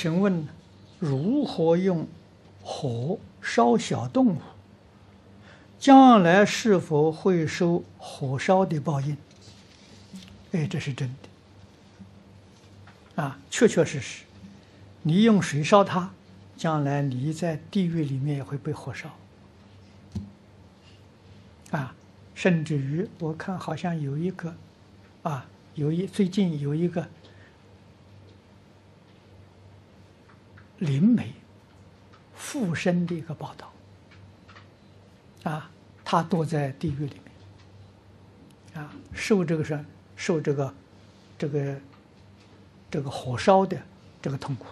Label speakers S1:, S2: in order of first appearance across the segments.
S1: 请问如何用火烧小动物？将来是否会受火烧的报应？哎，这是真的啊，确确实实。你用水烧它，将来你在地狱里面也会被火烧啊。甚至于我看好像有一个啊，有一最近有一个。灵媒附身的一个报道，啊，他躲在地狱里面，啊，受这个什，受这个，这个，这个火烧的这个痛苦，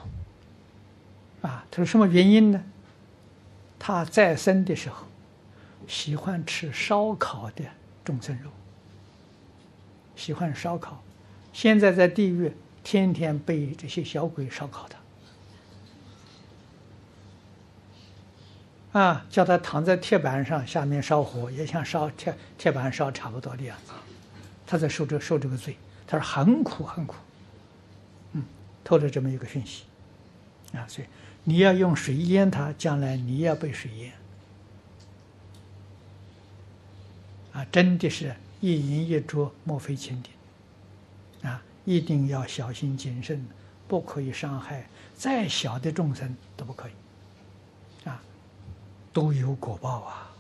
S1: 啊，他说什么原因呢？他在生的时候喜欢吃烧烤的众生肉，喜欢烧烤，现在在地狱天天被这些小鬼烧烤的。啊，叫他躺在铁板上，下面烧火，也像烧铁铁板烧差不多的样子。他在受这受这个罪，他说很苦很苦。嗯，透了这么一个讯息。啊，所以你要用水淹他，将来你要被水淹。啊，真的是一饮一啄，莫非前定。啊，一定要小心谨慎，不可以伤害再小的众生都不可以。都有果报啊。